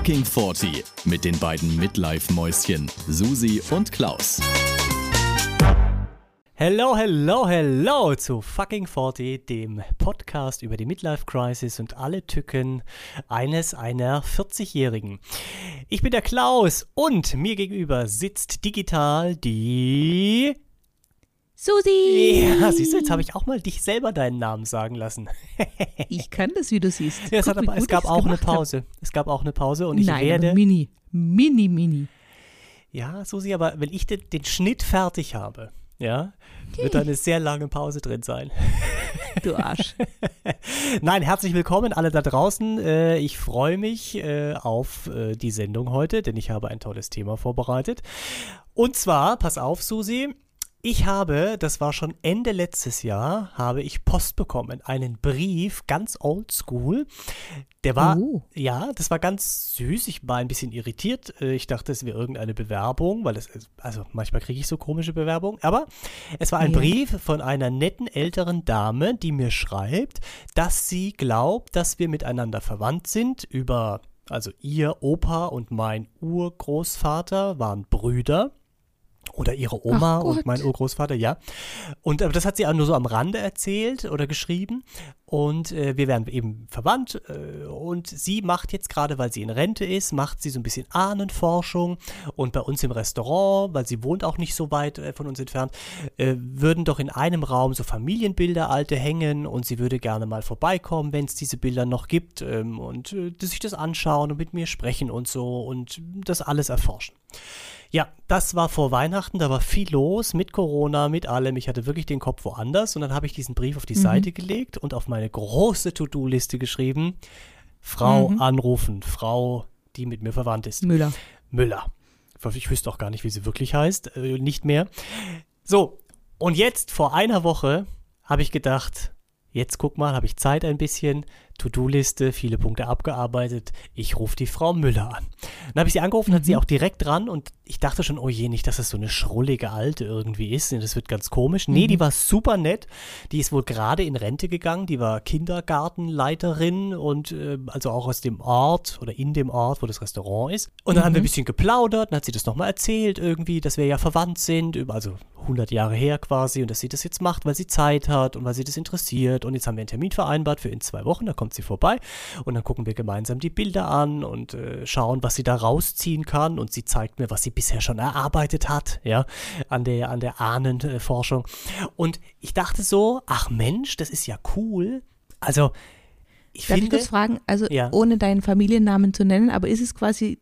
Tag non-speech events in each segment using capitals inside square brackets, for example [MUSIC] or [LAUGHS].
Fucking 40 mit den beiden Midlife-Mäuschen Susi und Klaus. Hello, hello, hello zu Fucking 40, dem Podcast über die Midlife Crisis und alle Tücken eines einer 40-Jährigen. Ich bin der Klaus und mir gegenüber sitzt digital die Susi! Ja, siehst du, jetzt habe ich auch mal dich selber deinen Namen sagen lassen. [LAUGHS] ich kann das, wie du siehst. Ja, es, Guck, aber, es gab auch eine Pause. Hab. Es gab auch eine Pause und ich Nein, werde. Mini. Mini, mini. Ja, Susi, aber wenn ich den, den Schnitt fertig habe, ja, wird da eine sehr lange Pause drin sein. [LAUGHS] Du Arsch. [LAUGHS] Nein, herzlich willkommen alle da draußen. Äh, ich freue mich äh, auf äh, die Sendung heute, denn ich habe ein tolles Thema vorbereitet. Und zwar, pass auf, Susi, ich habe, das war schon Ende letztes Jahr, habe ich Post bekommen, einen Brief, ganz oldschool. Der war, uh. ja, das war ganz süß. Ich war ein bisschen irritiert. Äh, ich dachte, es wäre irgendeine Bewerbung, weil es, also manchmal kriege ich so komische Bewerbungen. Aber es war ein ja. Brief von einer netten älteren Dame, die mir schreibt, dass sie glaubt, dass wir miteinander verwandt sind über, also ihr Opa und mein Urgroßvater waren Brüder oder ihre Oma und mein Urgroßvater, ja. Und aber das hat sie auch nur so am Rande erzählt oder geschrieben. Und äh, wir werden eben verwandt. Äh, und sie macht jetzt gerade, weil sie in Rente ist, macht sie so ein bisschen Ahnenforschung. Und bei uns im Restaurant, weil sie wohnt auch nicht so weit äh, von uns entfernt, äh, würden doch in einem Raum so Familienbilder alte hängen. Und sie würde gerne mal vorbeikommen, wenn es diese Bilder noch gibt. Ähm, und äh, sich das anschauen und mit mir sprechen und so und das alles erforschen. Ja, das war vor Weihnachten, da war viel los mit Corona, mit allem. Ich hatte wirklich den Kopf woanders und dann habe ich diesen Brief auf die mhm. Seite gelegt und auf meine große To-Do-Liste geschrieben, Frau mhm. anrufen, Frau, die mit mir verwandt ist. Müller. Müller. Ich wüsste auch gar nicht, wie sie wirklich heißt, äh, nicht mehr. So, und jetzt vor einer Woche habe ich gedacht, jetzt guck mal, habe ich Zeit ein bisschen, To-Do-Liste, viele Punkte abgearbeitet. Ich rufe die Frau Müller an. Dann habe ich sie angerufen, mhm. hat sie mhm. auch direkt dran und ich dachte schon, oh je, nicht, dass das so eine schrullige Alte irgendwie ist. Das wird ganz komisch. Nee, mhm. die war super nett. Die ist wohl gerade in Rente gegangen. Die war Kindergartenleiterin und äh, also auch aus dem Ort oder in dem Ort, wo das Restaurant ist. Und dann mhm. haben wir ein mhm. bisschen geplaudert, dann hat sie das nochmal erzählt irgendwie, dass wir ja verwandt sind, also 100 Jahre her quasi und dass sie das jetzt macht, weil sie Zeit hat und weil sie das interessiert. Und jetzt haben wir einen Termin vereinbart für in zwei Wochen. Da kommt sie vorbei und dann gucken wir gemeinsam die Bilder an und äh, schauen, was sie da rausziehen kann und sie zeigt mir, was sie bisher schon erarbeitet hat, ja, an der, an der Ahnenforschung. Und ich dachte so, ach Mensch, das ist ja cool. Also, ich Darf finde. ich kurz fragen, also ja. ohne deinen Familiennamen zu nennen, aber ist es quasi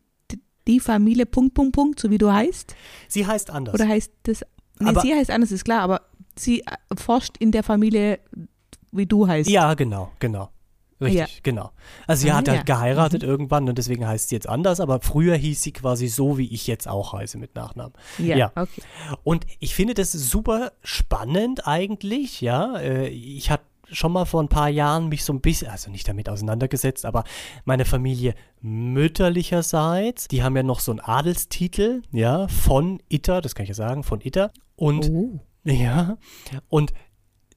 die Familie Punkt, Punkt, Punkt, so wie du heißt? Sie heißt anders. Oder heißt das, nee, aber, sie heißt anders, ist klar, aber sie äh, forscht in der Familie, wie du heißt. Ja, genau, genau. Richtig, ja. genau. Also sie ah, hat halt ja. geheiratet mhm. irgendwann und deswegen heißt sie jetzt anders, aber früher hieß sie quasi so, wie ich jetzt auch heiße mit Nachnamen. Ja, ja. okay. Und ich finde das super spannend eigentlich, ja. Äh, ich hatte schon mal vor ein paar Jahren mich so ein bisschen, also nicht damit auseinandergesetzt, aber meine Familie mütterlicherseits, die haben ja noch so einen Adelstitel, ja, von Itter, das kann ich ja sagen, von Itter. Und oh. [LAUGHS] ja, und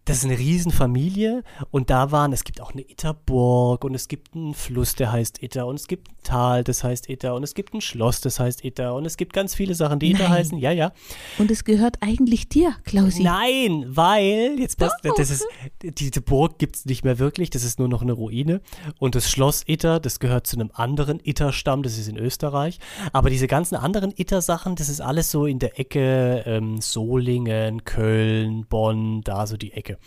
das ist eine Riesenfamilie und da waren, es gibt auch eine Itterburg und es gibt einen Fluss, der heißt Itter und es gibt ein Tal, das heißt Itter und es gibt ein Schloss, das heißt Itter und es gibt ganz viele Sachen, die Itter heißen. Ja, ja. Und es gehört eigentlich dir, Klausi. Nein, weil, jetzt passt, das ist, diese Burg gibt es nicht mehr wirklich, das ist nur noch eine Ruine und das Schloss Itter, das gehört zu einem anderen Itter-Stamm, das ist in Österreich, aber diese ganzen anderen Itter-Sachen, das ist alles so in der Ecke ähm, Solingen, Köln, Bonn, da so die Ecke. Ecke.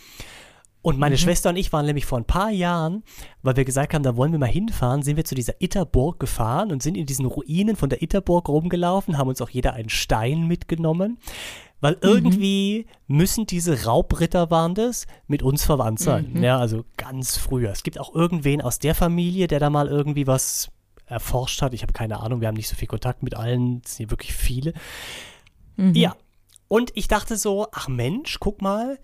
Und meine mhm. Schwester und ich waren nämlich vor ein paar Jahren, weil wir gesagt haben, da wollen wir mal hinfahren, sind wir zu dieser Itterburg gefahren und sind in diesen Ruinen von der Itterburg rumgelaufen, haben uns auch jeder einen Stein mitgenommen, weil mhm. irgendwie müssen diese Raubritter waren das mit uns verwandt sein. Mhm. Ja, also ganz früher. Es gibt auch irgendwen aus der Familie, der da mal irgendwie was erforscht hat. Ich habe keine Ahnung, wir haben nicht so viel Kontakt mit allen, es sind wirklich viele. Mhm. Ja. Und ich dachte so, ach Mensch, guck mal,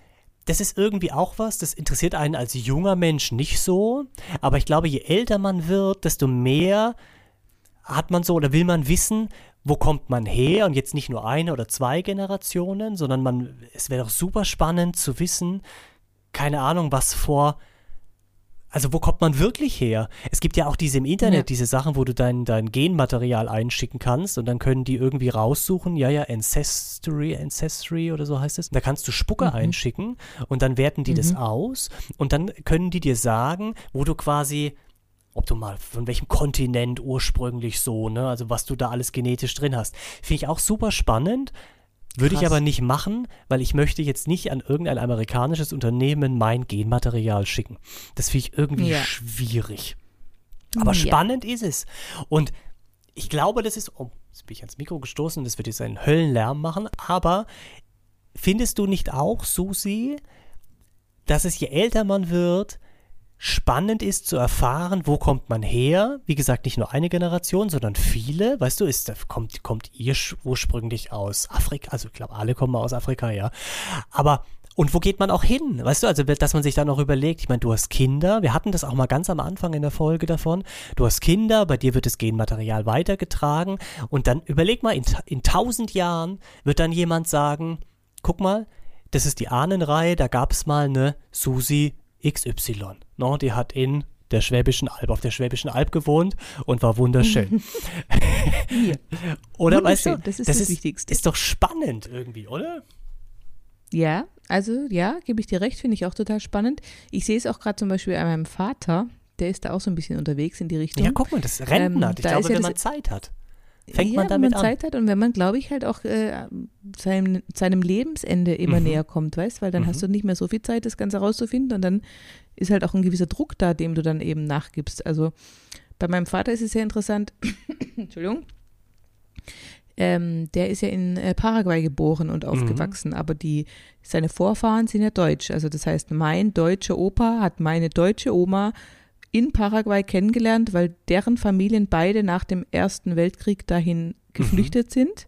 das ist irgendwie auch was, das interessiert einen als junger Mensch nicht so. Aber ich glaube, je älter man wird, desto mehr hat man so oder will man wissen, wo kommt man her und jetzt nicht nur eine oder zwei Generationen, sondern man, es wäre doch super spannend zu wissen, keine Ahnung, was vor Also wo kommt man wirklich her? Es gibt ja auch diese im Internet, Ja. diese Sachen, wo du dein, dein Genmaterial einschicken kannst und dann können die irgendwie raussuchen, ja, ja, Ancestry, Ancestry oder so heißt es. Da kannst du Spucke Mhm. einschicken und dann werten die das aus und dann können die dir sagen, wo du quasi, ob du mal von welchem Kontinent ursprünglich so, ne, also was du da alles genetisch drin hast. Finde ich auch super spannend. Würde ich Krass. aber nicht machen, weil ich möchte jetzt nicht an irgendein amerikanisches Unternehmen mein Genmaterial schicken. Das finde ich irgendwie Ja. schwierig. Aber Ja. spannend ist es. Und ich glaube, das ist, oh, jetzt bin ich ans Mikro gestoßen, das wird jetzt einen Höllenlärm machen, aber findest du nicht auch, Susi, dass es je älter man wird, spannend ist zu erfahren, wo kommt man her? Wie gesagt, nicht nur eine Generation, sondern viele. Weißt du, ist, kommt, kommt ihr ursprünglich aus Afrika? Also ich glaube, alle kommen aus Afrika, ja. Aber und wo geht man auch hin? Weißt du, also dass man sich dann auch überlegt, ich meine, du hast Kinder, wir hatten das auch mal ganz am Anfang in der Folge davon, du hast Kinder, bei dir wird das Genmaterial weitergetragen und dann überleg mal, in, in tausend Jahren wird dann jemand sagen, guck mal, das ist die Ahnenreihe, da gab es mal eine Susi XY. No, die hat in der Schwäbischen Alb, auf der Schwäbischen Alb gewohnt und war wunderschön. [LAUGHS] [LAUGHS] oder weißt du, Wunderschön, das ist das Wichtigste. Ist doch spannend irgendwie, oder? Ja, also ja, gebe ich dir recht, finde ich auch total spannend. Ich sehe es auch gerade zum Beispiel an meinem Vater, der ist da auch so ein bisschen unterwegs in die Richtung. Ja, guck mal, das Rentner. Ähm, ich da glaube, ist ja wenn das- man Zeit hat, fängt ja, man damit wenn man an. Zeit hat und wenn man, glaube ich, halt auch äh, seinem, seinem Lebensende immer Mhm. näher kommt, weißt, weil dann Mhm. hast du nicht mehr so viel Zeit, das Ganze rauszufinden und dann ist halt auch ein gewisser Druck da, dem du dann eben nachgibst. Also bei meinem Vater ist es sehr interessant, [COUGHS] Entschuldigung, ähm, der ist ja in äh, Paraguay geboren und aufgewachsen, aber die, seine Vorfahren sind ja deutsch. Also das heißt, mein deutscher Opa hat meine deutsche Oma in Paraguay kennengelernt, weil deren Familien beide nach dem Ersten Weltkrieg dahin geflüchtet sind.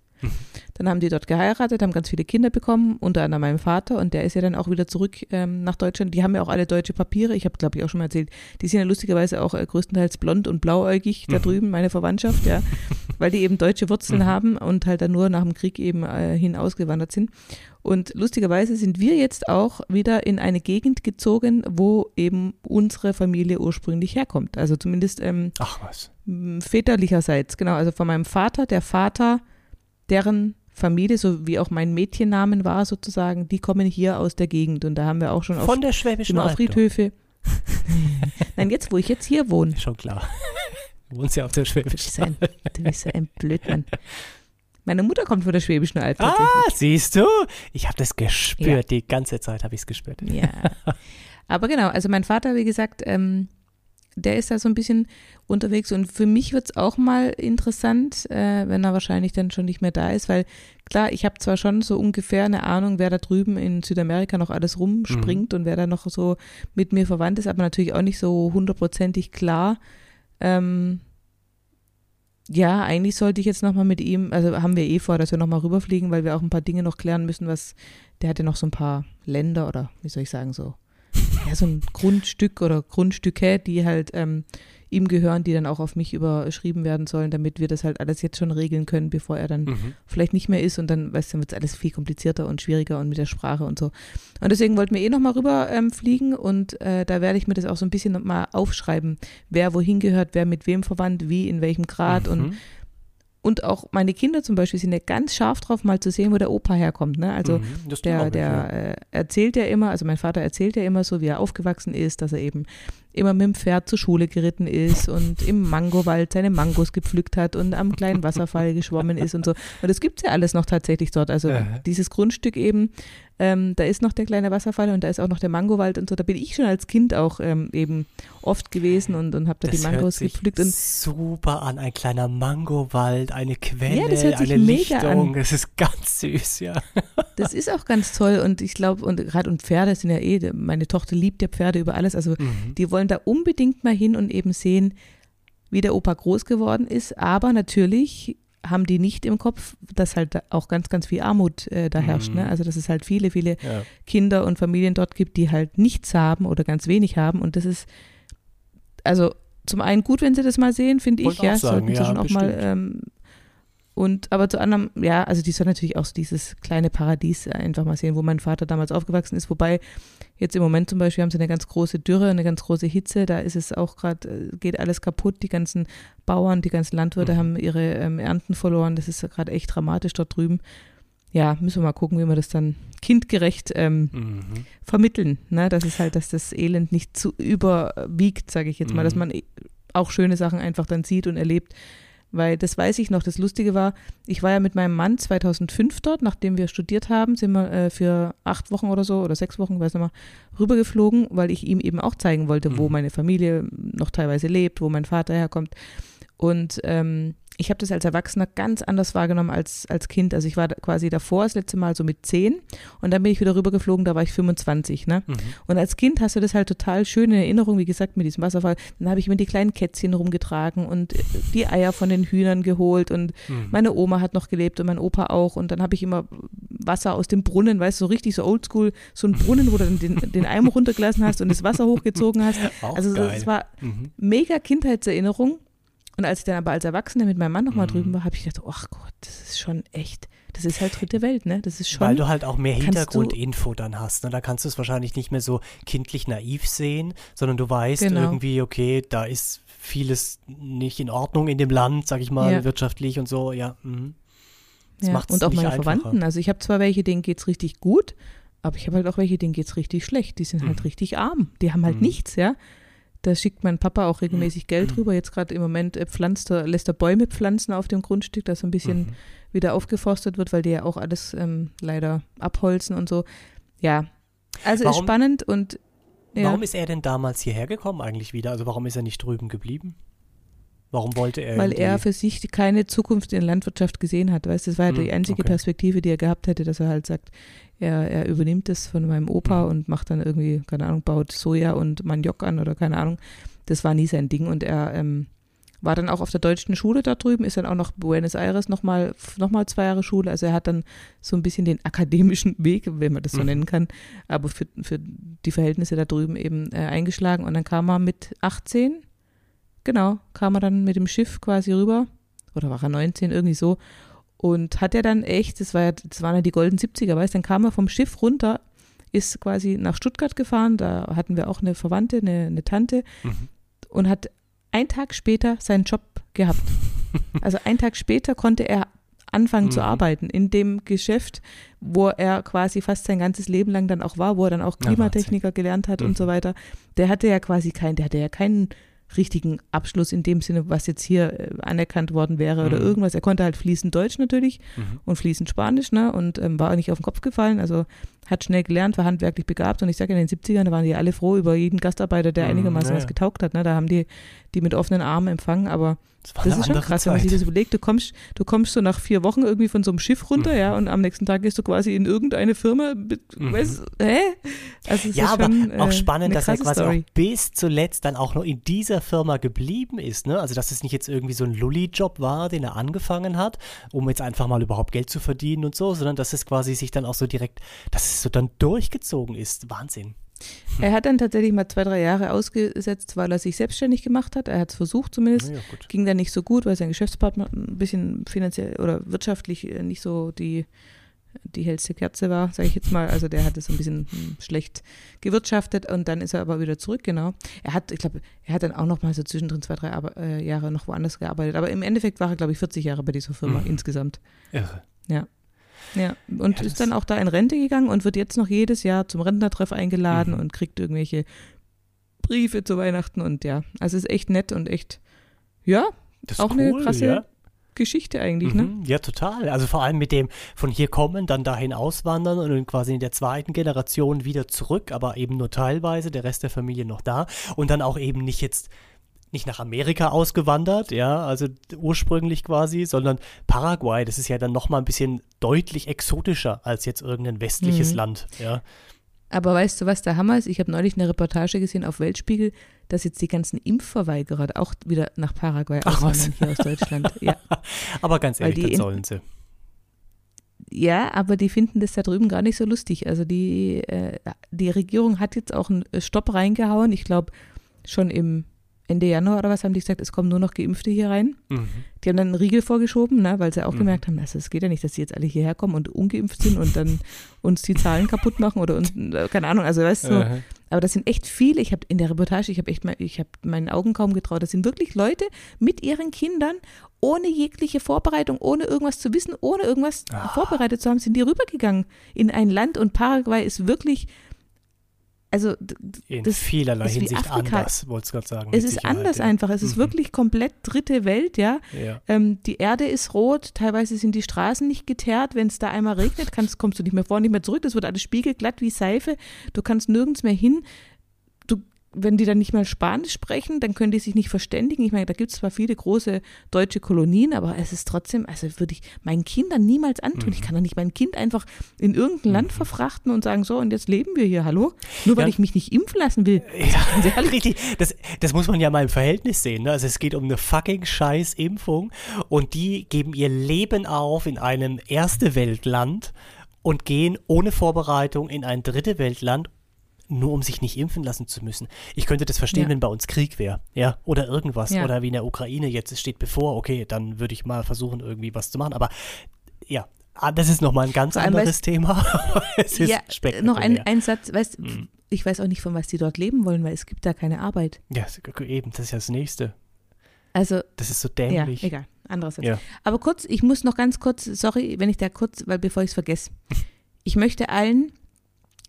Dann haben die dort geheiratet, haben ganz viele Kinder bekommen, unter anderem mein Vater. Und der ist ja dann auch wieder zurück ähm, nach Deutschland. Die haben ja auch alle deutsche Papiere, ich habe glaube ich auch schon mal erzählt, die sind ja lustigerweise auch äh, größtenteils blond und blauäugig da drüben, meine Verwandtschaft, ja, [LAUGHS] weil die eben deutsche Wurzeln haben und halt dann nur nach dem Krieg eben äh, hin ausgewandert sind. Und lustigerweise sind wir jetzt auch wieder in eine Gegend gezogen, wo eben unsere Familie ursprünglich herkommt. Also zumindest ähm, Ach was. väterlicherseits, genau, also von meinem Vater, der Vater, deren Familie, so wie auch mein Mädchennamen war sozusagen, die kommen hier aus der Gegend und da haben wir auch schon auf, Von der Schwäbischen auf. Friedhöfe. [LAUGHS] Nein, jetzt, wo ich jetzt hier wohne. Schon klar. Wohnst ja auf der Schwäbischen ein, du bist so ein Blödmann. Meine Mutter kommt von der Schwäbischen Alb. Ah, siehst du? Ich habe das gespürt. Die ganze Zeit habe ich es gespürt. Ja. Aber genau, also mein Vater, wie gesagt, ähm, der ist da so ein bisschen unterwegs und für mich wird es auch mal interessant, äh, wenn er wahrscheinlich dann schon nicht mehr da ist, weil klar, ich habe zwar schon so ungefähr eine Ahnung, wer da drüben in Südamerika noch alles rumspringt und wer da noch so mit mir verwandt ist, aber natürlich auch nicht so hundertprozentig klar. Ähm, ja, eigentlich sollte ich jetzt nochmal mit ihm, also haben wir eh vor, dass wir nochmal rüberfliegen, weil wir auch ein paar Dinge noch klären müssen, was, der hat ja noch so ein paar Länder oder wie soll ich sagen, so, ja, so ein Grundstück oder Grundstücke, die halt ähm, ihm gehören, die dann auch auf mich überschrieben werden sollen, damit wir das halt alles jetzt schon regeln können, bevor er dann Mhm. vielleicht nicht mehr ist und dann, weißt du, wird es alles viel komplizierter und schwieriger und mit der Sprache und so. Und deswegen wollten wir eh nochmal rüber ähm, fliegen und äh, da werde ich mir das auch so ein bisschen noch mal aufschreiben, wer wohin gehört, wer mit wem verwandt, wie, in welchem Grad Mhm. und auch meine Kinder zum Beispiel sind ja ganz scharf drauf, mal zu sehen, wo der Opa herkommt. Ne? Also Mhm. Der, ja. der äh, erzählt ja immer, also mein Vater erzählt ja immer so, wie er aufgewachsen ist, dass er eben immer mit dem Pferd zur Schule geritten ist und im Mangowald seine Mangos gepflückt hat und am kleinen Wasserfall [LAUGHS] geschwommen ist und so. Und das gibt's ja alles noch tatsächlich dort. Also Ja. dieses Grundstück eben, ähm, da ist noch der kleine Wasserfall und da ist auch noch der Mangowald und so. Da bin ich schon als Kind auch ähm, eben oft gewesen und, und habe da das die hört Mangos sich gepflückt. Und super an. Ein kleiner Mangowald, eine Quelle, Ja, das hört sich eine mega Lichtung. an. Das ist ganz süß, ja. [LAUGHS] Das ist auch ganz toll und ich glaube, und gerade und Pferde sind ja eh, meine Tochter liebt ja Pferde über alles, also Mhm. die wollen da unbedingt mal hin und eben sehen, wie der Opa groß geworden ist, aber natürlich haben die nicht im Kopf, dass halt auch ganz, ganz viel Armut äh, da herrscht. Mhm. Ne? Also dass es halt viele, viele ja. Kinder und Familien dort gibt, die halt nichts haben oder ganz wenig haben und das ist, also zum einen gut, wenn sie das mal sehen, finde ich, ja, sagen, sollten sie ja, schon auch mal bestimmt. ähm, und aber zu anderem, ja, also die soll natürlich auch so dieses kleine Paradies einfach mal sehen, wo mein Vater damals aufgewachsen ist. Wobei jetzt im Moment zum Beispiel haben sie eine ganz große Dürre, eine ganz große Hitze. Da ist es auch gerade, äh, geht alles kaputt. Die ganzen Bauern, die ganzen Landwirte mhm. haben ihre ähm, Ernten verloren. Das ist gerade echt dramatisch dort drüben. Ja, müssen wir mal gucken, wie wir das dann kindgerecht ähm, mhm. vermitteln. Ne? Das ist halt, dass das Elend nicht zu überwiegt, sage ich jetzt mal, dass mhm. man auch schöne Sachen einfach dann sieht und erlebt weil das weiß ich noch. Das Lustige war, ich war ja mit meinem Mann 2005 dort, nachdem wir studiert haben, sind wir äh, für acht Wochen oder so oder sechs Wochen, weiß nicht mehr, rübergeflogen, weil ich ihm eben auch zeigen wollte, mhm. wo meine Familie noch teilweise lebt, wo mein Vater herkommt. Und ähm, ich habe das als Erwachsener ganz anders wahrgenommen als als Kind. Also ich war quasi davor das letzte Mal so mit zehn und dann bin ich wieder rübergeflogen, da war ich 25. Ne? Mhm. Und als Kind hast du das halt total schön in Erinnerung, wie gesagt, mit diesem Wasserfall. Dann habe ich mir die kleinen Kätzchen rumgetragen und die Eier von den Hühnern geholt und mhm. meine Oma hat noch gelebt und mein Opa auch und dann habe ich immer Wasser aus dem Brunnen, weißt du, so richtig so oldschool, so ein Brunnen, wo du dann den, den Eimer runtergelassen hast und das Wasser hochgezogen hast. [LAUGHS] Auch also es war mhm. mega Kindheitserinnerung und als ich dann aber als Erwachsene mit meinem Mann nochmal mhm. drüben war, habe ich gedacht, ach Gott, das ist schon echt, das ist halt dritte Welt, ne? Das ist schon. Weil du halt auch mehr Hintergrundinfo dann hast, ne? Da kannst du es wahrscheinlich nicht mehr so kindlich naiv sehen, sondern du weißt genau. irgendwie, okay, da ist vieles nicht in Ordnung in dem Land, sag ich mal, ja. wirtschaftlich und so, ja. Mhm. Das ja. Und auch meine einfacher. Verwandten. Also ich habe zwar welche, denen geht es richtig gut, aber ich habe halt auch welche, denen geht es richtig schlecht. Die sind halt mhm. richtig arm. Die haben halt mhm. nichts, ja. Da schickt mein Papa auch regelmäßig Geld mhm. rüber. Jetzt gerade im Moment äh, pflanzt er, lässt er Bäume pflanzen auf dem Grundstück, dass so ein bisschen mhm. wieder aufgeforstet wird, weil die ja auch alles ähm, leider abholzen und so. Ja, also warum, ist spannend und ja. Warum ist er denn damals hierher gekommen eigentlich wieder? Also warum ist er nicht drüben geblieben? Warum wollte er? Weil er für sich keine Zukunft in der Landwirtschaft gesehen hat. Weißt, das war ja hm, die einzige okay. Perspektive, die er gehabt hätte, dass er halt sagt, er, er übernimmt das von meinem Opa mhm. und macht dann irgendwie, keine Ahnung, baut Soja und Maniok an oder keine Ahnung. Das war nie sein Ding und er ähm, war dann auch auf der deutschen Schule da drüben, ist dann auch nach Buenos Aires nochmal noch mal zwei Jahre Schule. Also er hat dann so ein bisschen den akademischen [LAUGHS] Weg, wenn man das so mhm. nennen kann, aber für, für die Verhältnisse da drüben eben äh, eingeschlagen. Und dann kam er mit 18 Genau, kam er dann mit dem Schiff quasi rüber. Oder war er 19, irgendwie so. Und hat er dann echt, das, war ja, das waren ja die golden 70er, weißt dann kam er vom Schiff runter, ist quasi nach Stuttgart gefahren. Da hatten wir auch eine Verwandte, eine, eine Tante. Mhm. Und hat einen Tag später seinen Job gehabt. [LAUGHS] Also einen Tag später konnte er anfangen mhm. zu arbeiten in dem Geschäft, wo er quasi fast sein ganzes Leben lang dann auch war, wo er dann auch Klimatechniker gelernt hat mhm. und so weiter. Der hatte ja quasi keinen, der hatte ja keinen richtigen Abschluss in dem Sinne, was jetzt hier äh, anerkannt worden wäre mhm. oder irgendwas. Er konnte halt fließend Deutsch natürlich mhm. und fließend Spanisch, ne? Und ähm, war nicht auf den Kopf gefallen. Also hat schnell gelernt, war handwerklich begabt. Und ich sage, in den 70ern, da waren die alle froh über jeden Gastarbeiter, der mhm, einigermaßen ja, was getaugt hat. Ne? Da haben die die mit offenen Armen empfangen. Aber das, das ist schon krass, Zeit. wenn man sich das überlegt. Du kommst, du kommst so nach vier Wochen irgendwie von so einem Schiff runter, mhm. ja, und am nächsten Tag gehst du quasi in irgendeine Firma. Mit, mhm. weißt, hä? Also ja, aber schon, äh, auch spannend, dass er quasi Story. auch bis zuletzt dann auch noch in dieser Firma geblieben ist. Ne? Also, dass es nicht jetzt irgendwie so ein Lulli-Job war, den er angefangen hat, um jetzt einfach mal überhaupt Geld zu verdienen und so, sondern dass es quasi sich dann auch so direkt, dass es so dann durchgezogen ist. Wahnsinn. Er hat dann tatsächlich mal zwei, drei Jahre ausgesetzt, weil er sich selbstständig gemacht hat. Er hat es versucht zumindest. Ja, Ging dann nicht so gut, weil sein Geschäftspartner ein bisschen finanziell oder wirtschaftlich äh, nicht so die, die hellste Kerze war, sage ich jetzt mal. Also der hat es ein bisschen hm, schlecht gewirtschaftet und dann ist er aber wieder zurück, genau. Er hat, ich glaube, er hat dann auch noch mal so zwischendrin zwei, drei Ar äh, Jahre noch woanders gearbeitet. Aber im Endeffekt war er, glaube ich, 40 Jahre bei dieser Firma mhm. insgesamt. Irre. Ja. Ja, und ja, ist dann auch da in Rente gegangen und wird jetzt noch jedes Jahr zum Rentnertreff eingeladen mhm. und kriegt irgendwelche Briefe zu Weihnachten und ja, also ist echt nett und echt, ja, auch cool, eine krasse ja. Geschichte eigentlich, ne? mhm, ne? Ja, total. Also vor allem mit dem von hier kommen, dann dahin auswandern und dann quasi in der zweiten Generation wieder zurück, aber eben nur teilweise, der Rest der Familie noch da und dann auch eben nicht jetzt nicht nach Amerika ausgewandert, ja, also ursprünglich quasi, sondern Paraguay, das ist ja dann nochmal ein bisschen deutlich exotischer als jetzt irgendein westliches mhm. Land, ja. Aber weißt du, was der Hammer ist? Ich habe neulich eine Reportage gesehen auf Weltspiegel, dass jetzt die ganzen Impfverweigerer auch wieder nach Paraguay Ach, auswandern, hier aus Deutschland. [LAUGHS] Ja. aber ganz ehrlich, das sollen sie. Ja, aber die finden das da drüben gar nicht so lustig. Also die, äh, die Regierung hat jetzt auch einen Stopp reingehauen. Ich glaube, schon im Ende Januar oder was haben die gesagt, es kommen nur noch Geimpfte hier rein. Mhm. Die haben dann einen Riegel vorgeschoben, ne, weil sie auch Mhm. gemerkt haben, also es geht ja nicht, dass die jetzt alle hierher kommen und ungeimpft sind und dann uns die Zahlen kaputt machen oder uns, äh, keine Ahnung, also weißt du, Äh, aber das sind echt viele, ich habe in der Reportage, ich habe echt mal, ich habe meinen Augen kaum getraut, das sind wirklich Leute mit ihren Kindern, ohne jegliche Vorbereitung, ohne irgendwas zu wissen, ohne irgendwas Ah. vorbereitet zu haben, sind die rübergegangen in ein Land und Paraguay ist wirklich, also in vielerlei Hinsicht Afrika. anders, wollte ich gerade sagen. es ist Sicherheit, anders ja. einfach, es ist Mhm. wirklich komplett dritte Welt, ja. Ja. Ähm, die Erde ist rot, teilweise sind die Straßen nicht geteert. Wenn es da einmal regnet, kannst, kommst du nicht mehr vor, nicht mehr zurück. Das wird alles spiegelglatt wie Seife. Du kannst nirgends mehr hin. Wenn die dann nicht mal Spanisch sprechen, dann können die sich nicht verständigen. Ich meine, da gibt es zwar viele große deutsche Kolonien, aber es ist trotzdem, also würde ich meinen Kindern niemals antun. Mhm. Ich kann doch nicht mein Kind einfach in irgendein Land verfrachten und sagen, so, und jetzt leben wir hier, hallo? Nur weil Ja. ich mich nicht impfen lassen will. Ja, [LAUGHS] richtig. Das, das muss man ja mal im Verhältnis sehen. Ne? Also es geht um eine fucking scheiß Impfung und die geben ihr Leben auf in einem erste Weltland und gehen ohne Vorbereitung in ein dritte Weltland, nur um sich nicht impfen lassen zu müssen. Ich könnte das verstehen, Ja. wenn bei uns Krieg wäre, ja, oder irgendwas, Ja. oder wie in der Ukraine jetzt, es steht bevor, okay, dann würde ich mal versuchen, irgendwie was zu machen, aber ja, ah, das ist nochmal ein ganz anderes Thema. [LAUGHS] es ist ja, spektakulär. noch ein, ein Satz, weißt, Mhm. ich weiß auch nicht, von was die dort leben wollen, weil es gibt da keine Arbeit. ja, eben, das ist ja das Nächste. Also Das ist so Ja, dämlich. egal. Anderes Satz. Ja. Aber kurz, ich muss noch ganz kurz, sorry, wenn ich da kurz, weil bevor ich es vergesse. [LAUGHS] Ich möchte allen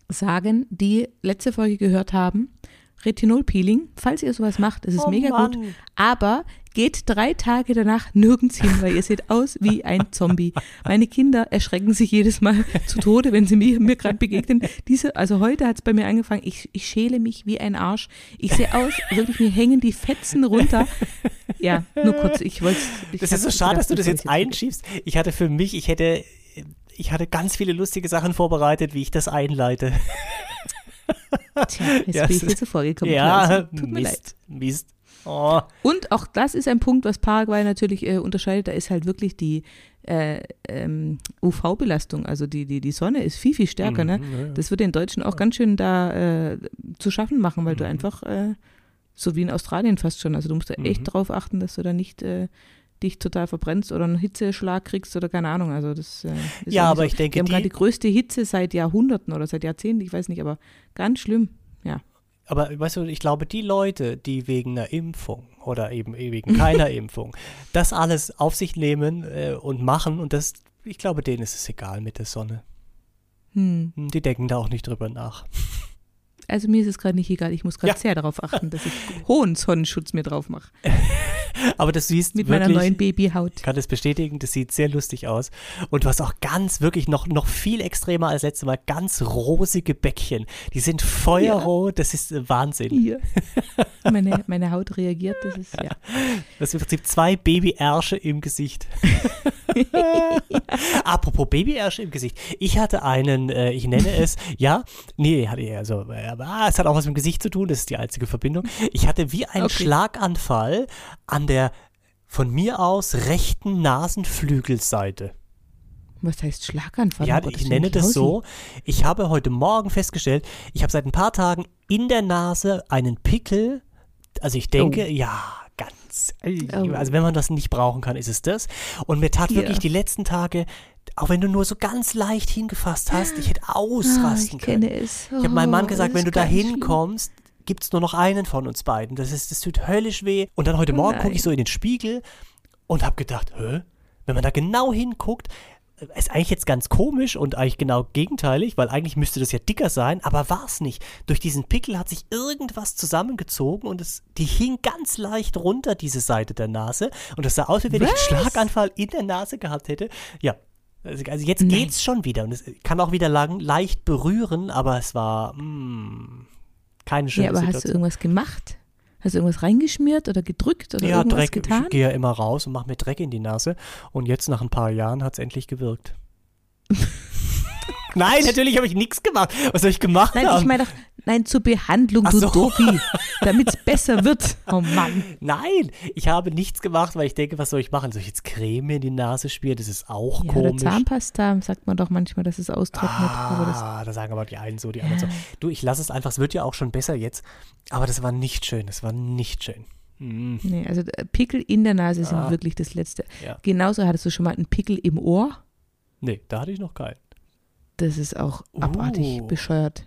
sagen, die letzte Folge gehört haben, Retinol-Peeling, falls ihr sowas macht, es ist Oh mega gut. Mann. Aber geht drei Tage danach nirgends hin, weil ihr seht aus wie ein Zombie. Meine Kinder erschrecken sich jedes Mal zu Tode, wenn sie mir, mir gerade begegnen. Diese, also heute hat es bei mir angefangen, ich, ich schäle mich wie ein Arsch. Ich sehe aus, wirklich, mir hängen die Fetzen runter. Ja, nur kurz, ich wollte Das ist so schade, dass du das jetzt einschiebst. Ich hatte für mich, ich hätte, ich hatte ganz viele lustige Sachen vorbereitet, wie ich das einleite. Tja, jetzt Ja, bin ich dir so vorgekommen. ja. Tut mir leid. Mist, Mist. Oh, Und auch das ist ein Punkt, was Paraguay natürlich äh, unterscheidet. Da ist halt wirklich die äh, ähm, UV-Belastung, also die, die, die Sonne ist viel, viel stärker. Ne? mhm, ja. Das wird den Deutschen auch ganz schön da äh, zu schaffen machen, weil du Mhm. einfach, äh, so wie in Australien fast schon, also du musst da echt Mhm. drauf achten, dass du da nicht äh, dich total verbrennst oder einen Hitzeschlag kriegst oder keine Ahnung. Also das äh, ist Ja, aber nicht ich denke, Wir haben die- gerade die größte Hitze seit Jahrhunderten oder seit Jahrzehnten, ich weiß nicht, aber ganz schlimm. Aber weißt du, ich glaube, die Leute, die wegen einer Impfung oder eben wegen keiner [LAUGHS] Impfung das alles auf sich nehmen äh, und machen und das, ich glaube, denen ist es egal mit der Sonne. Hm. Hm, Die denken da auch nicht drüber nach. Also mir ist es gerade nicht egal. Ich muss gerade Ja. sehr darauf achten, dass ich [LAUGHS] hohen Sonnenschutz mir drauf mache. [LAUGHS] [LAUGHS] Aber das siehst Mit wirklich, meiner neuen Babyhaut. Ich kann das bestätigen, das sieht sehr lustig aus. Und du hast auch ganz, wirklich noch, noch viel extremer als letztes Mal, ganz rosige Bäckchen. Die sind feuerrot, das ist äh, Wahnsinn. Hier. [LAUGHS] Meine, meine Haut reagiert, das ist, ja. Das sind im Prinzip zwei Babyärsche im Gesicht. [LAUGHS] Apropos Babyärsche im Gesicht. Ich hatte einen, äh, ich nenne es, ja, nee, hatte ich also, äh, aber ah, es hat auch was mit dem Gesicht zu tun, das ist die einzige Verbindung. Ich hatte wie einen Okay. Schlaganfall an der von mir aus rechten Nasenflügelseite. Was heißt Schlaganfall? Ja, Oh Gott, ich nenne das so. Ich habe heute Morgen festgestellt, ich habe seit ein paar Tagen in der Nase einen Pickel. Also ich denke, ja, ganz. Oh. Also wenn man das nicht brauchen kann, ist es das. Und mir tat Ja. wirklich die letzten Tage, auch wenn du nur so ganz leicht hingefasst hast, ich hätte Ah, ausrasten ich können. kenne es. Ich habe meinem Mann Oh, gesagt, wenn du da hinkommst, gibt es nur noch einen von uns beiden. Das, ist, das tut höllisch weh. Und dann heute Oh Morgen gucke ich so in den Spiegel und habe gedacht, hä? Wenn man da genau hinguckt, ist eigentlich jetzt ganz komisch und eigentlich genau gegenteilig, weil eigentlich müsste das ja dicker sein, aber war es nicht. Durch diesen Pickel hat sich irgendwas zusammengezogen und es, die hing ganz leicht runter, diese Seite der Nase. Und es sah aus, wie wenn ich einen Was? Schlaganfall in der Nase gehabt hätte. Ja. Also also jetzt Nein. geht's schon wieder und es kann auch wieder lang, leicht berühren, aber es war mm, keine schöne Ja, aber hast du Situation. irgendwas gemacht? Hast du irgendwas reingeschmiert oder gedrückt oder ja, irgendwas Dreck. getan? Ich gehe ja immer raus und mache mir Dreck in die Nase. Und jetzt nach ein paar Jahren hat es endlich gewirkt. [LAUGHS] Nein, natürlich habe ich nichts gemacht. Was soll ich gemacht Nein, haben? ich meine doch, nein, zur Behandlung, Ach du so. Dofi, [LAUGHS] damit es besser wird. Oh Mann. Nein, ich habe nichts gemacht, weil ich denke, was soll ich machen? Soll ich jetzt Creme in die Nase spielen? Das ist auch Ja, oder komisch. Zahnpasta, sagt man doch manchmal, dass es austrocknet. aber das, Ah, da sagen aber die einen so, die anderen so. Du, ich lasse es einfach, es wird ja auch schon besser jetzt. Aber das war nicht schön, das war nicht schön. Mm, Nee, also äh, Pickel in der Nase sind Ah. wirklich das Letzte. Ja. Genauso hattest du schon mal einen Pickel im Ohr. nee, da hatte ich noch keinen. Das ist auch abartig Oh. bescheuert.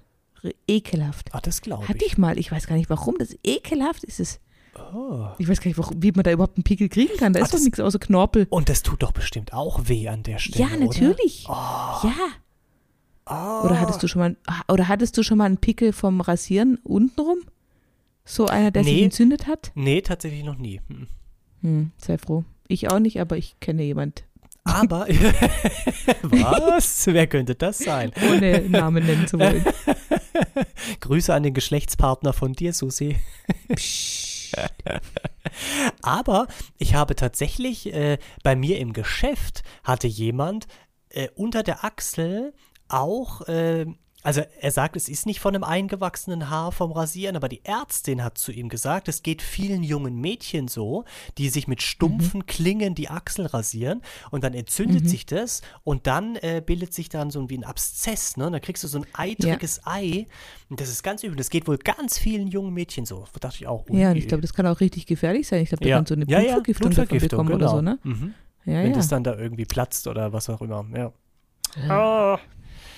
Ekelhaft. Ah, das glaube Hatte ich. ich mal, ich weiß gar nicht warum, das ekelhaft ist es. Oh. Ich weiß gar nicht, warum, wie man da überhaupt einen Pickel kriegen kann. Da Ah, ist doch nichts außer Knorpel. Und das tut doch bestimmt auch weh an der Stelle. Ja, natürlich. Oder? Ja. Oh. Oder hattest du schon mal oder hattest du schon mal einen Pickel vom Rasieren untenrum? So einer, der sich Nee. entzündet hat? Nee, tatsächlich noch nie. Hm. Hm, sei froh. Ich auch nicht, aber ich kenne jemand. Aber, [LAUGHS] [LAUGHS] was? Wer könnte das sein? Ohne Namen nennen zu wollen. [LAUGHS] [LAUGHS] Grüße an den Geschlechtspartner von dir, Susi. [LAUGHS] Aber ich habe tatsächlich äh, bei mir im Geschäft hatte jemand äh, unter der Achsel auch, äh, also er sagt, es ist nicht von einem eingewachsenen Haar vom Rasieren, aber die Ärztin hat zu ihm gesagt, es geht vielen jungen Mädchen so, die sich mit stumpfen Klingen die Achsel rasieren und dann entzündet sich das und dann äh, bildet sich dann so ein, wie ein Abszess, ne? Und dann kriegst du so ein eitriges Ei und das ist ganz übel. Das geht wohl ganz vielen jungen Mädchen so. Da dachte ich auch. Ja, und ich glaube, das kann auch richtig gefährlich sein. Ich glaube, da ja. kann so eine ja, ja, Blutvergiftung, bekommen oder so, ne? Mhm. Ja, Wenn ja. das dann da irgendwie platzt oder was auch immer. Ja.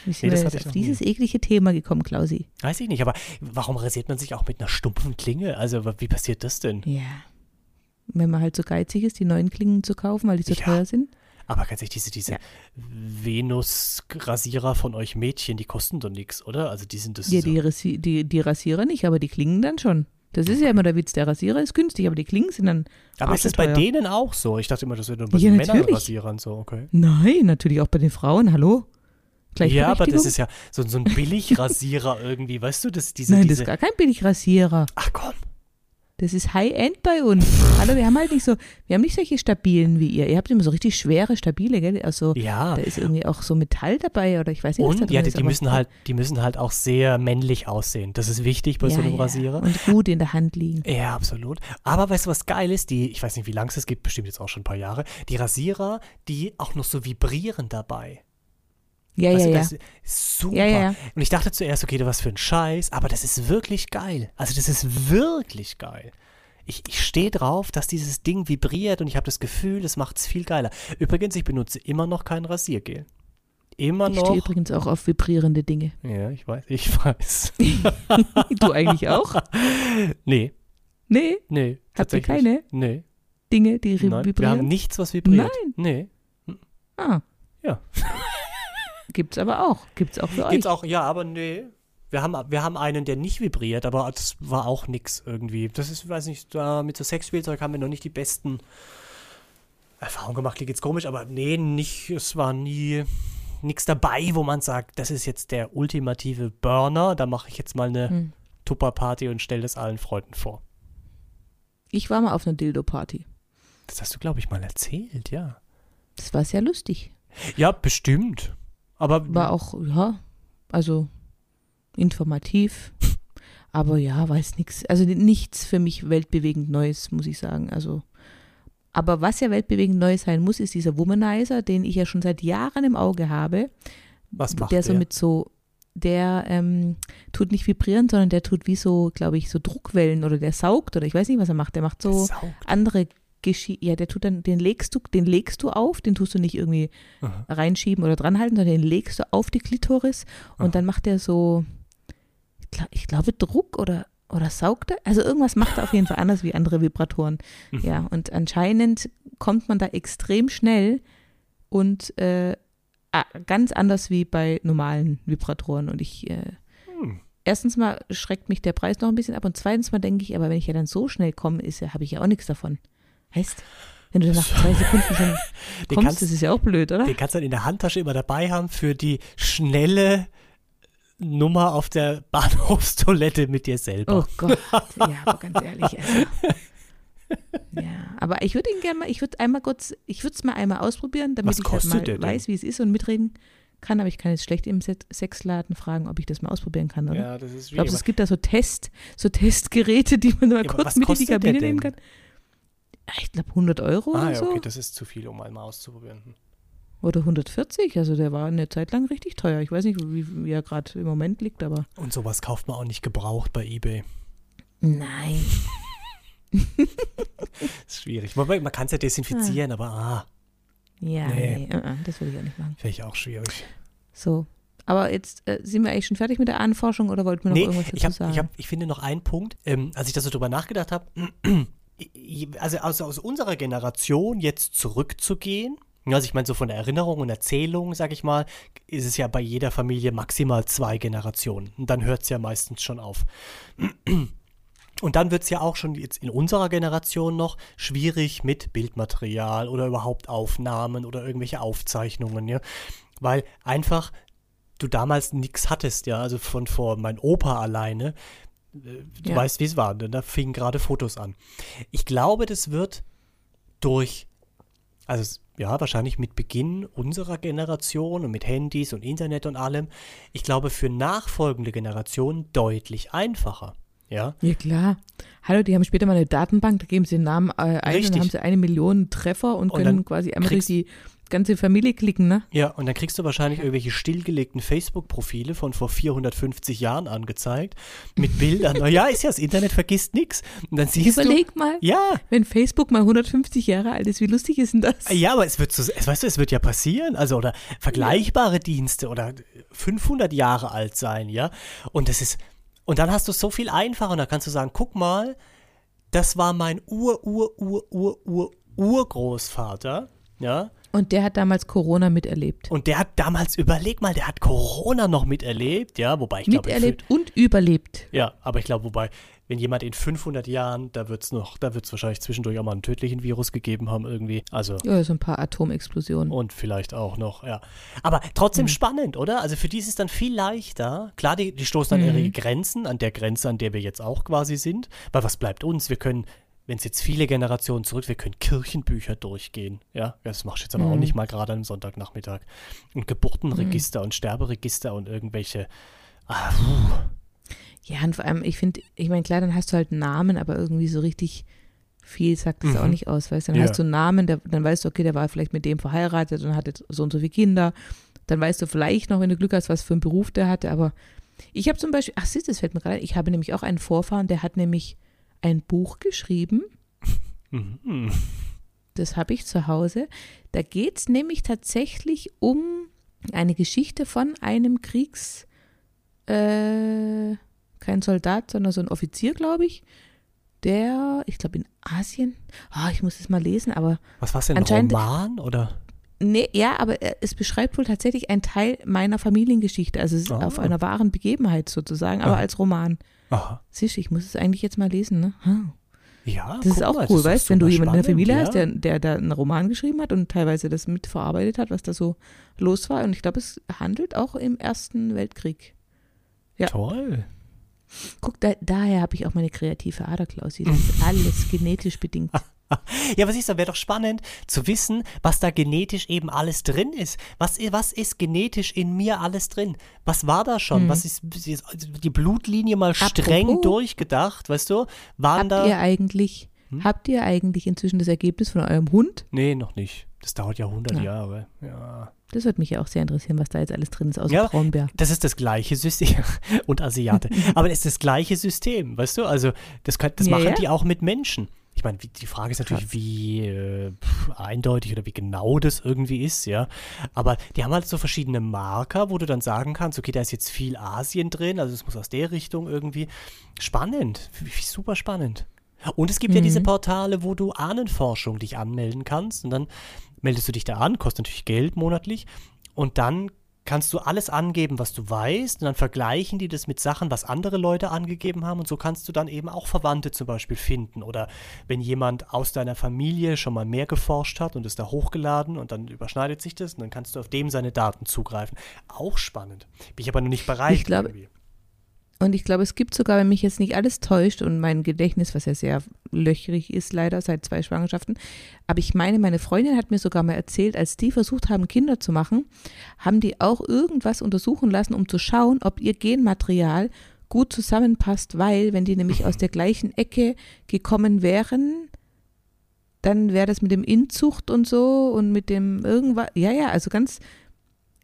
Wie sind Nee, das wir jetzt auf dieses eklige Thema gekommen, Klausi? Weiß ich nicht, aber warum rasiert man sich auch mit einer stumpfen Klinge? Also wie passiert das denn? Ja. Wenn man halt so geizig ist, die neuen Klingen zu kaufen, weil die so Ja. teuer sind. Aber ganz ehrlich, diese, diese Ja. Venus-Rasierer von euch Mädchen, die kosten doch nichts, oder? Also die sind das Ja, so. die, Rasi die, die Rasierer nicht, aber die Klingen dann schon. Das ist ja immer der Witz. Der Rasierer ist günstig, aber die Klingen sind dann. Aber ist das bei denen auch so? Ich dachte immer, das wäre nur bei Ja, den natürlich. Männernrasierern so, okay. Nein, natürlich auch bei den Frauen. Hallo? Ja, aber das ist ja so, so ein [LAUGHS] Billigrasierer irgendwie, weißt du, das, diese, Nein, das diese ist gar kein Billigrasierer. Ach komm. Das ist High-End bei uns. Hallo, wir haben halt nicht so, wir haben nicht solche stabilen wie ihr. Ihr habt immer so richtig schwere, stabile, gell? Also Ja. da ist irgendwie auch so Metall dabei oder ich weiß nicht, was da Und ja, die, ist. die müssen halt, die müssen halt auch sehr männlich aussehen. Das ist wichtig bei so Ja, einem ja. Rasierer. Und gut in der Hand liegen. Ja, absolut. Aber weißt du, was geil ist? Die, ich weiß nicht, wie lange es das gibt, bestimmt jetzt auch schon ein paar Jahre, die Rasierer, die auch noch so vibrieren dabei. Ja, Weißt ja, du, ja. super. Ja, ja. Und ich dachte zuerst, okay, was für ein Scheiß, aber das ist wirklich geil. Also das ist wirklich geil. Ich, ich stehe drauf, dass dieses Ding vibriert und ich habe das Gefühl, das macht es viel geiler. Übrigens, ich benutze immer noch kein Rasiergel. Immer Ich noch. stehe übrigens auch auf vibrierende Dinge. ja, ich weiß, ich weiß. [LAUGHS] Du eigentlich auch? nee, Nee, nee. Habt ihr keine? Nee. Dinge, die Nein, wir haben vibrieren? nichts, was vibriert. Nein. Nee. Ah. Ja. Gibt's aber auch. Gibt's auch für euch. Gibt's auch, ja, aber nee. Wir haben, wir haben einen, der nicht vibriert, aber das war auch nix irgendwie. Das ist, weiß nicht, da mit so Sexspielzeug haben wir noch nicht die besten Erfahrungen gemacht. Klingt jetzt komisch, aber nee, nicht, es war nie nichts dabei, wo man sagt, das ist jetzt der ultimative Burner. Da mache ich jetzt mal eine Hm. Tupper-Party und stelle das allen Freunden vor. Ich war mal auf einer Dildo-Party. Das hast du, glaube ich, mal erzählt, ja. Das war sehr lustig. Ja, bestimmt. Aber War auch, ja, also informativ. [LAUGHS] Aber ja, weiß nichts. Also nichts für mich weltbewegend Neues, muss ich sagen. Also, aber was ja weltbewegend Neues sein muss, ist dieser Womanizer, den ich ja schon seit Jahren im Auge habe. was macht der der? so mit so, der ähm, tut nicht vibrieren, sondern der tut wie so, glaube ich, so Druckwellen oder der saugt oder ich weiß nicht, was er macht. Der macht so Saugt. andere Geschichten. Ja, der tut dann, den legst du, den legst du auf, den tust du nicht irgendwie Aha. reinschieben oder dranhalten, sondern den legst du auf die Klitoris und Aha. dann macht er so, ich, glaub, ich glaube, Druck oder, oder saugt er. Also irgendwas macht er auf jeden Fall anders wie andere Vibratoren. Mhm. Ja, und anscheinend kommt man da extrem schnell und äh, ganz anders wie bei normalen Vibratoren. Und ich, äh, Hm. erstens mal schreckt mich der Preis noch ein bisschen ab und zweitens mal denke ich, aber wenn ich ja dann so schnell komme, ist habe ich ja auch nichts davon. Heißt, wenn du nach zwei Sekunden schon [LAUGHS] Den kommst, kannst- das ist ja auch blöd, oder? Den kannst du dann in der Handtasche immer dabei haben für die schnelle Nummer auf der [LAUGHS] Bahnhofstoilette mit dir selber. Oh Gott, ja, aber ganz ehrlich. Also. Ja, aber ich würde ihn gerne mal, ich würde einmal kurz, ich würde es mal einmal ausprobieren, damit ich halt mal weiß, wie es ist und mitreden kann, aber ich kann jetzt schlecht im Se- Sexladen fragen, ob ich das mal ausprobieren kann, oder? Ja, das ist wie Glaubst du, es gibt da so Test, so Testgeräte, die man mal Ja, kurz mit in die Kabine nehmen kann? Ich glaube 100 Euro Ah, oder ja, so. okay, das ist zu viel, um einmal auszuprobieren. Oder 140, also der war eine Zeit lang richtig teuer. Ich weiß nicht, wie, wie er gerade im Moment liegt, aber Und sowas kauft man auch nicht gebraucht bei eBay. nein. [LAUGHS] ist schwierig. Man, man kann es ja desinfizieren, aber ah, Ja, Nee. nee, äh, äh, das würde ich auch nicht machen. finde ich auch schwierig. So. Aber jetzt äh, sind wir eigentlich schon fertig mit der Anforschung oder wollten wir noch Nee, irgendwas dazu ich, hab, sagen? ich, hab, ich finde noch einen Punkt, ähm, als ich da so drüber nachgedacht habe, also aus, aus unserer Generation jetzt zurückzugehen, also ich meine, so von der Erinnerung und Erzählung, sag ich mal, ist es ja bei jeder Familie maximal zwei Generationen. Und dann hört es ja meistens schon auf. Und dann wird es ja auch schon jetzt in unserer Generation noch schwierig mit Bildmaterial oder überhaupt Aufnahmen oder irgendwelche Aufzeichnungen, ja. Weil einfach du damals nichts hattest, ja. Also von vor mein Opa alleine, du Ja. weißt, wie es war, denn da fingen gerade Fotos an. Ich glaube, das wird durch, also ja, wahrscheinlich mit Beginn unserer Generation und mit Handys und Internet und allem, ich glaube, für nachfolgende Generationen deutlich einfacher. Ja, Ja, klar. Hallo, die haben später mal eine Datenbank, da geben sie den Namen äh, ein Richtig. dann haben sie eine Million Treffer und Und können quasi einmal durch die ganze Familie klicken, ne? Ja, und dann kriegst du wahrscheinlich irgendwelche stillgelegten Facebook-Profile von vor 450 Jahren angezeigt mit Bildern. Na [LAUGHS] ja, ist ja das Internet vergisst nichts. Und dann siehst Überleg mal, du. Ja, wenn Facebook mal 150 Jahre alt ist, wie lustig ist denn das? ja, aber es wird so, es, weißt du, es wird ja passieren. Also, oder vergleichbare Dienste oder 500 Jahre alt sein, ja. Und das ist, und dann hast du es so viel einfacher und dann kannst du sagen, guck mal, das war mein Ur, Ur, Ur, Ur, Ur, Urgroßvater, ja. Und der hat damals Corona miterlebt. Und der hat damals, überleg mal, der hat Corona noch miterlebt, ja, wobei ich glaube, miterlebt und überlebt. Ja, aber ich glaube, wobei, wenn jemand in 500 Jahren, da wird es noch, da wird es wahrscheinlich zwischendurch auch mal einen tödlichen Virus gegeben haben irgendwie. Also, Ja, so ein paar Atomexplosionen. und vielleicht auch noch, ja. Aber trotzdem Mhm. spannend, oder? Also für die ist es dann viel leichter. Klar, die, die stoßen an Mhm. ihre Grenzen, an der Grenze, an der wir jetzt auch quasi sind. Weil was bleibt uns? Wir können, wenn es jetzt viele Generationen zurück, wir können Kirchenbücher durchgehen. Ja, das machst du jetzt aber auch Mhm. nicht mal gerade am Sonntagnachmittag. Und Geburtenregister und Sterberegister und irgendwelche. Ah. Ja, und vor allem, ich finde, ich meine, klar, dann hast du halt einen Namen, aber irgendwie so richtig viel sagt das Mhm. auch nicht aus, weißt du? Dann Ja. hast du einen Namen, der, dann weißt du, okay, der war vielleicht mit dem verheiratet und hatte so und so viele Kinder. Dann weißt du vielleicht noch, wenn du Glück hast, was für einen Beruf der hatte, aber ich habe zum Beispiel, ach siehst du, das fällt mir gerade, ein, ich habe nämlich auch einen Vorfahren, der hat nämlich ein Buch geschrieben, Mhm. das habe ich zu Hause. Da geht es nämlich tatsächlich um eine Geschichte von einem Kriegs, äh, kein Soldat, sondern so ein Offizier, glaube ich, der, ich glaube in Asien, ah, ich muss es mal lesen, aber Was war's denn, ein Anscheinend- Roman oder? nee, ja, aber äh, es beschreibt wohl tatsächlich einen Teil meiner Familiengeschichte, also es ist Ah. auf einer wahren Begebenheit sozusagen, aber Ah. als Roman. Aha. Siehst du, ich muss es eigentlich jetzt mal lesen, ne? Hm. Ja, Das ist auch mal, cool, weißt du, wenn du jemanden in der spannend, Familie ja. hast, der, der da einen Roman geschrieben hat und teilweise das mitverarbeitet hat, was da so los war. Und ich glaube, es handelt auch im Ersten Weltkrieg. ja. Toll. Guck, da, daher habe ich auch meine kreative Ader, Klausi. Das ist [LAUGHS] alles genetisch bedingt. [LAUGHS] Ja, was ist, da wäre doch spannend zu wissen, was da genetisch eben alles drin ist. Was, was ist genetisch in mir alles drin? Was war da schon? Hm. Was ist, ist die Blutlinie mal streng Apropos. durchgedacht, weißt du? Waren Habt da. ihr eigentlich, Hm? habt ihr eigentlich inzwischen das Ergebnis von eurem Hund? nee, noch nicht. Das dauert ja 100 Ja. Jahre. Ja. Das würde mich ja auch sehr interessieren, was da jetzt alles drin ist, außer Ja, Braunbär. Das ist das gleiche System. [LAUGHS] Und Asiate. [LAUGHS] Aber es ist das gleiche System, weißt du? Also, das, kann, das Ja, machen ja. die auch mit Menschen. Ich meine, die Frage ist natürlich, wie äh, eindeutig oder wie genau das irgendwie ist, ja. Aber die haben halt so verschiedene Marker, wo du dann sagen kannst, okay, da ist jetzt viel Asien drin, also es muss aus der Richtung irgendwie. Spannend, super spannend. Und es gibt ja Mhm. diese Portale, wo du Ahnenforschung dich anmelden kannst und dann meldest du dich da an, kostet natürlich Geld monatlich und dann kannst du alles angeben, was du weißt und dann vergleichen die das mit Sachen, was andere Leute angegeben haben und so kannst du dann eben auch Verwandte zum Beispiel finden oder wenn jemand aus deiner Familie schon mal mehr geforscht hat und ist da hochgeladen und dann überschneidet sich das und dann kannst du auf dem seine Daten zugreifen. Auch spannend. Bin ich aber noch nicht bereit. Ich glaube- irgendwie. Und ich glaube, es gibt sogar, wenn mich jetzt nicht alles täuscht und mein Gedächtnis, was ja sehr löchrig ist, leider seit zwei Schwangerschaften, aber ich meine, meine Freundin hat mir sogar mal erzählt, als die versucht haben, Kinder zu machen, haben die auch irgendwas untersuchen lassen, um zu schauen, ob ihr Genmaterial gut zusammenpasst, weil wenn die nämlich aus der gleichen Ecke gekommen wären, dann wäre das mit dem Inzucht und so und mit dem irgendwas, ja, ja, also ganz,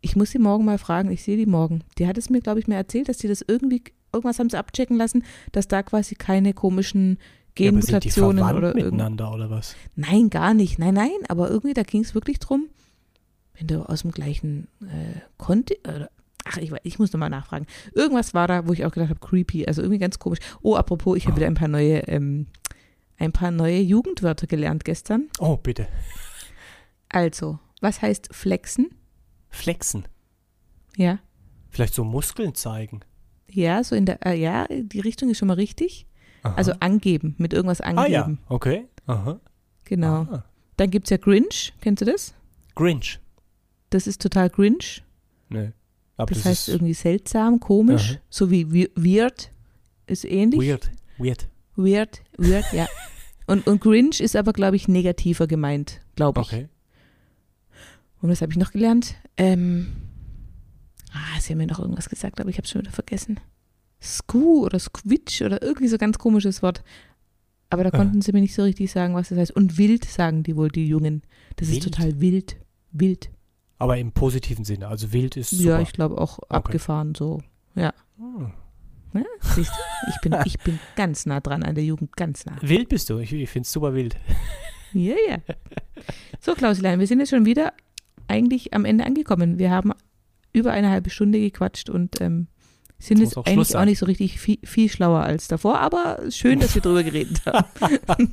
ich muss sie morgen mal fragen, ich sehe die morgen. Die hat es mir, glaube ich, mir erzählt, dass die das irgendwie, irgendwas haben sie abchecken lassen, dass da quasi keine komischen Ja, Genmutationen verwandt oder miteinander oder was? Nein, gar nicht. Nein, nein, aber irgendwie, da ging es wirklich drum, wenn du aus dem gleichen äh, Konti oder Ach, ich, ich muss nochmal nachfragen. Irgendwas war da, wo ich auch gedacht habe, creepy, also irgendwie ganz komisch. Oh, apropos, ich habe wieder ein paar neue, ähm, ein paar neue Jugendwörter gelernt gestern. Oh, bitte. Also, was heißt flexen? Flexen. Ja. Vielleicht so Muskeln zeigen. Ja, so in der, äh, ja, die Richtung ist schon mal richtig. Aha. Also angeben, mit irgendwas angeben. ah ja, okay. Aha. Genau. Ah. Dann gibt es ja Grinch, kennst du das? Grinch. Das ist total Grinch. Nee. Aber Das, das, heißt irgendwie seltsam, komisch, Aha. so wie we- weird ist ähnlich. weird. Weird. Weird, weird, ja. [LAUGHS] Und, und Grinch ist aber, glaube ich, negativer gemeint, glaube ich. Okay. Und was habe ich noch gelernt? Ähm, ah, sie haben mir noch irgendwas gesagt, aber ich habe es schon wieder vergessen. Sku oder Squitch oder irgendwie so ganz komisches Wort. Aber da Ah. konnten sie mir nicht so richtig sagen, was das heißt. Und wild sagen die wohl, die Jungen. Das Wild? ist total wild. Wild. Aber im positiven Sinne. Also wild ist super. Ja, ich glaube auch abgefahren so. Ja. Hm. Ja, siehst du, ich bin, ich bin [LAUGHS] ganz nah dran an der Jugend, ganz nah. Wild bist du. Ich, ich finde es super wild. [LAUGHS] Ja, ja. So, Klausilein, wir sind jetzt schon wieder eigentlich am Ende angekommen. Wir haben über eine halbe Stunde gequatscht und ähm, sind Jetzt jetzt eigentlich auch nicht so richtig viel, viel schlauer als davor, aber schön, dass wir drüber geredet haben. [LAUGHS]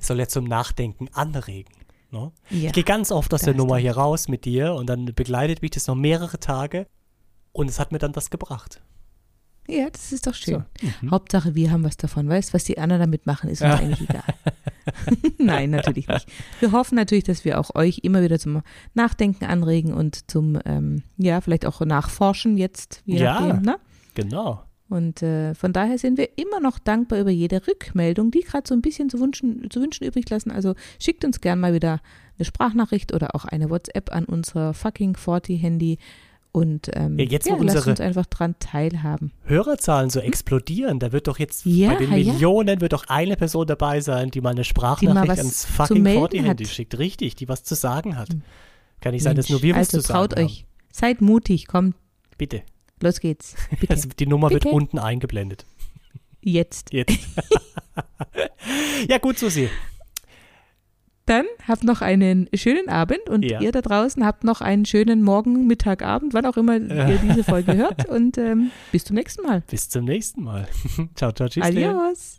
Soll ja zum Nachdenken anregen. Ne? Ja, Ich gehe ganz oft aus der Nummer du hier raus mit dir und dann begleitet mich das noch mehrere Tage und es hat mir dann was gebracht. ja, das ist doch schön. So. Mhm. Hauptsache, wir haben was davon. Weißt was die anderen damit machen, ist uns eigentlich egal. [LAUGHS] [LAUGHS] Nein, natürlich nicht. Wir hoffen natürlich, dass wir auch euch immer wieder zum Nachdenken anregen und zum, ähm, ja, vielleicht auch nachforschen jetzt, je Ja. nachdem. Ne? Genau. Und äh, von daher sind wir immer noch dankbar über jede Rückmeldung, die gerade so ein bisschen zu wünschen, zu wünschen übrig lassen. Also schickt uns gern mal wieder eine Sprachnachricht oder auch eine WhatsApp an unser fucking 40 Handy und ähm, Ja, jetzt, wo ja, unsere- uns einfach dran teilhaben. Hörerzahlen so explodieren, da wird doch jetzt Ja, bei den. Millionen wird doch eine Person dabei sein, die mal eine Sprachnachricht was ans fucking melden 40 Handy hat. schickt. Richtig, die was zu sagen hat. Kann nicht sein, dass nur wir was also zu traut sagen euch. Seid mutig, kommt, haben. Bitte. los geht's. [LAUGHS] Also die Nummer Bitte. wird unten eingeblendet. Jetzt. Jetzt. [LAUGHS] [LAUGHS] ja, gut, Susi. Dann habt noch einen schönen Abend und Ja. ihr da draußen habt noch einen schönen Morgen, Mittag, Abend, wann auch immer ihr diese Folge [LAUGHS] hört. Und ähm, bis zum nächsten Mal. Bis zum nächsten Mal. [LAUGHS] ciao, ciao, tschüss. Adios.